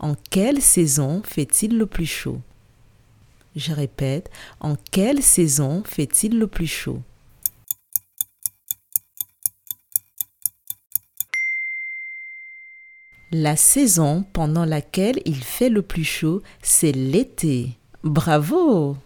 En quelle saison fait-il le plus chaud? Je répète, en quelle saison fait-il le plus chaud? La saison pendant laquelle il fait le plus chaud, c'est l'été. Bravo!